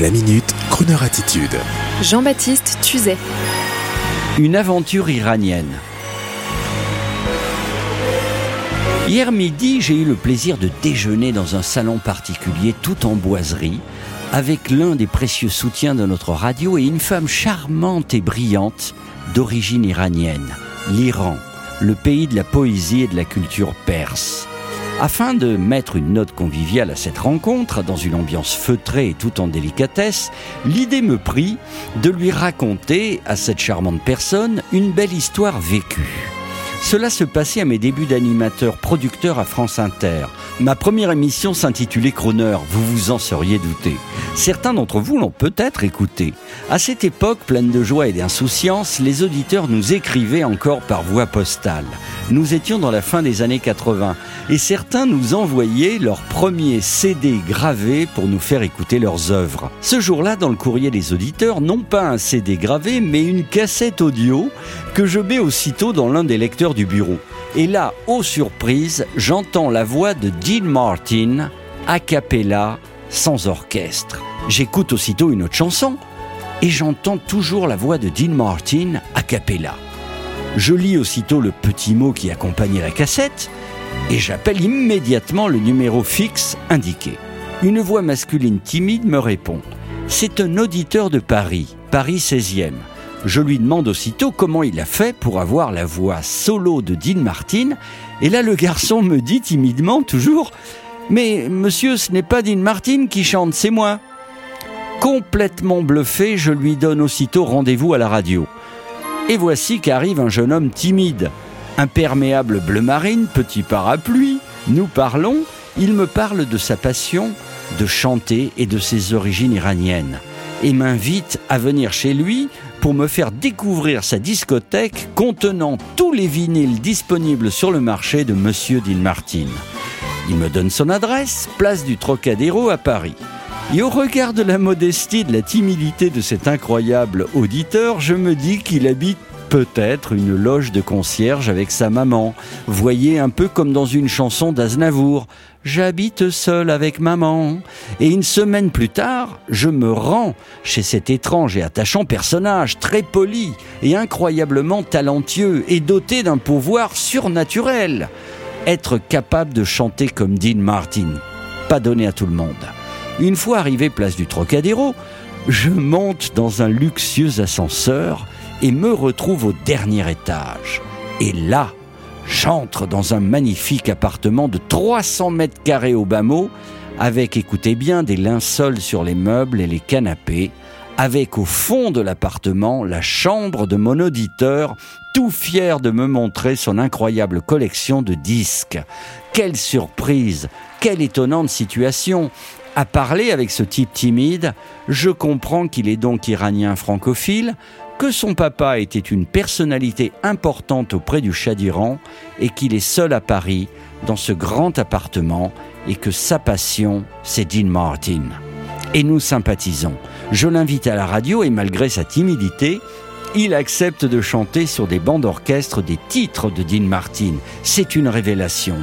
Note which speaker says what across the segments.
Speaker 1: La minute, Kroneur attitude.
Speaker 2: Jean-Baptiste Tuzet.
Speaker 3: Une aventure iranienne. Hier midi, j'ai eu le plaisir de déjeuner dans un salon particulier tout en boiserie avec l'un des précieux soutiens de notre radio et une femme charmante et brillante d'origine iranienne, l'Iran, le pays de la poésie et de la culture perse. Afin de mettre une note conviviale à cette rencontre, dans une ambiance feutrée et tout en délicatesse, l'idée me prit de lui raconter à cette charmante personne une belle histoire vécue. Cela se passait à mes débuts d'animateur producteur à France Inter. Ma première émission s'intitulait Croner, vous vous en seriez douté. Certains d'entre vous l'ont peut-être écouté. À cette époque, pleine de joie et d'insouciance, les auditeurs nous écrivaient encore par voie postale. Nous étions dans la fin des années 80 et certains nous envoyaient leurs premiers CD gravés pour nous faire écouter leurs œuvres. Ce jour-là, dans le courrier des auditeurs, non pas un CD gravé, mais une cassette audio que je mets aussitôt dans l'un des lecteurs du bureau. Et là, aux surprises, j'entends la voix de Dean Martin, a cappella, sans orchestre. J'écoute aussitôt une autre chanson et j'entends toujours la voix de Dean Martin a cappella. Je lis aussitôt le petit mot qui accompagnait la cassette et j'appelle immédiatement le numéro fixe indiqué. Une voix masculine timide me répond. C'est un auditeur de Paris, Paris 16e. Je lui demande aussitôt comment il a fait pour avoir la voix solo de Dean Martin. Et là, le garçon me dit timidement, toujours, Mais monsieur, ce n'est pas Dean Martin qui chante, c'est moi. Complètement bluffé, je lui donne aussitôt rendez-vous à la radio. Et voici qu'arrive un jeune homme timide. Imperméable bleu marine, petit parapluie, nous parlons, il me parle de sa passion de chanter et de ses origines iraniennes et m'invite à venir chez lui pour me faire découvrir sa discothèque contenant tous les vinyles disponibles sur le marché de Monsieur Dean Martin. Il me donne son adresse, place du Trocadéro à Paris. Et au regard de la modestie, de la timidité de cet incroyable auditeur, je me dis qu'il habite peut-être une loge de concierge avec sa maman. Voyez un peu comme dans une chanson d'Aznavour. J'habite seul avec maman. Et une semaine plus tard, je me rends chez cet étrange et attachant personnage, très poli et incroyablement talentueux et doté d'un pouvoir surnaturel. Être capable de chanter comme Dean Martin. Pas donné à tout le monde. Une fois arrivé place du Trocadéro, je monte dans un luxueux ascenseur et me retrouve au dernier étage. Et là, j'entre dans un magnifique appartement de 300 mètres carrés au bas mot, avec, écoutez bien, des linceuls sur les meubles et les canapés, avec au fond de l'appartement la chambre de mon auditeur, tout fier de me montrer son incroyable collection de disques. Quelle surprise, quelle étonnante situation à parler avec ce type timide, je comprends qu'il est donc iranien francophile, que son papa était une personnalité importante auprès du Shah d'Iran et qu'il est seul à Paris dans ce grand appartement et que sa passion, c'est Dean Martin. Et nous sympathisons. Je l'invite à la radio et malgré sa timidité, il accepte de chanter sur des bancs d'orchestre des titres de Dean Martin. C'est une révélation.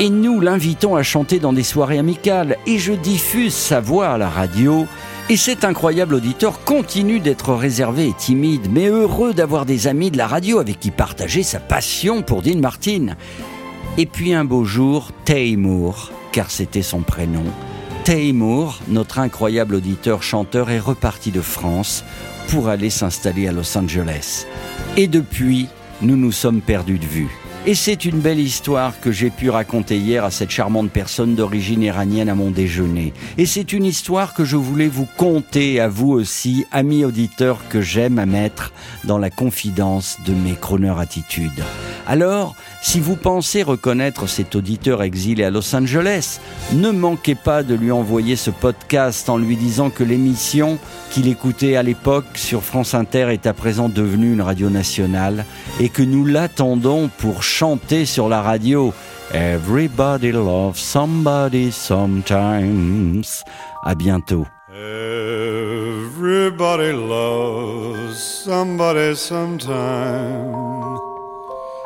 Speaker 3: Et nous l'invitons à chanter dans des soirées amicales et je diffuse sa voix à la radio. Et cet incroyable auditeur continue d'être réservé et timide, mais heureux d'avoir des amis de la radio avec qui partager sa passion pour Dean Martin. Et puis un beau jour, Taymor, car c'était son prénom, Taymor, notre incroyable auditeur chanteur, est reparti de France pour aller s'installer à Los Angeles. Et depuis, nous nous sommes perdus de vue. Et c'est une belle histoire que j'ai pu raconter hier à cette charmante personne d'origine iranienne à mon déjeuner. Et c'est une histoire que je voulais vous conter à vous aussi, amis auditeurs que j'aime à mettre dans la confidence de mes chroneurs attitudes. Alors, si vous pensez reconnaître cet auditeur exilé à Los Angeles, ne manquez pas de lui envoyer ce podcast en lui disant que l'émission qu'il écoutait à l'époque sur France Inter est à présent devenue une radio nationale et que nous l'attendons pour chanter sur la radio. Everybody loves somebody sometimes. À bientôt.
Speaker 4: Everybody loves somebody sometime.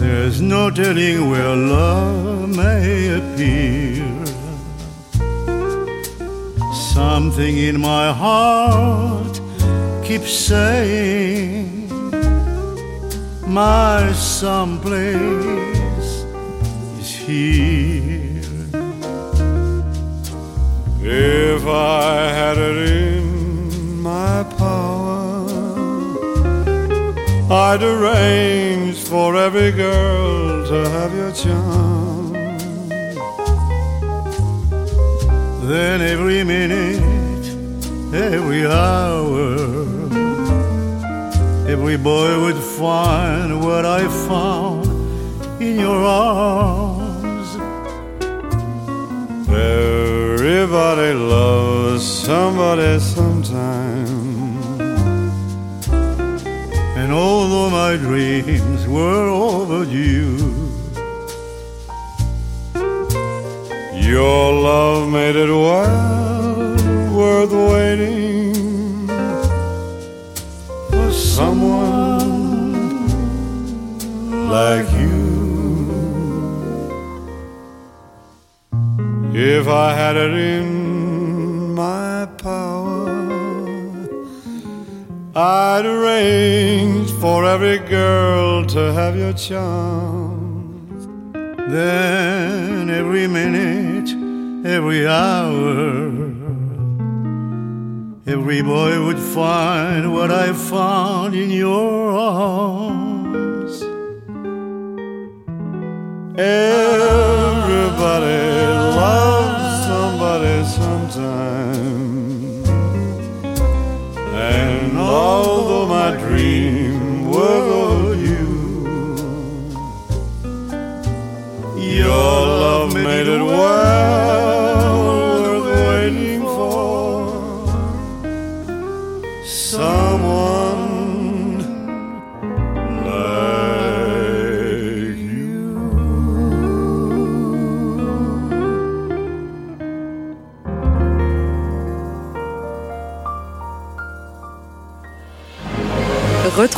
Speaker 4: There's no telling where love may appear. Something in my heart keeps saying, My someplace is here. If I had it I'd arrange for every girl to have your charm. Then every minute, every hour, every boy would find what I found in your arms. Everybody loves somebody sometime. And although my dreams were overdue, your love made it well worth waiting for someone like you. If I had it in my power, I'd arrange for every girl to have your charms. Then every minute, every hour, every boy would find what I found in your arms. Everybody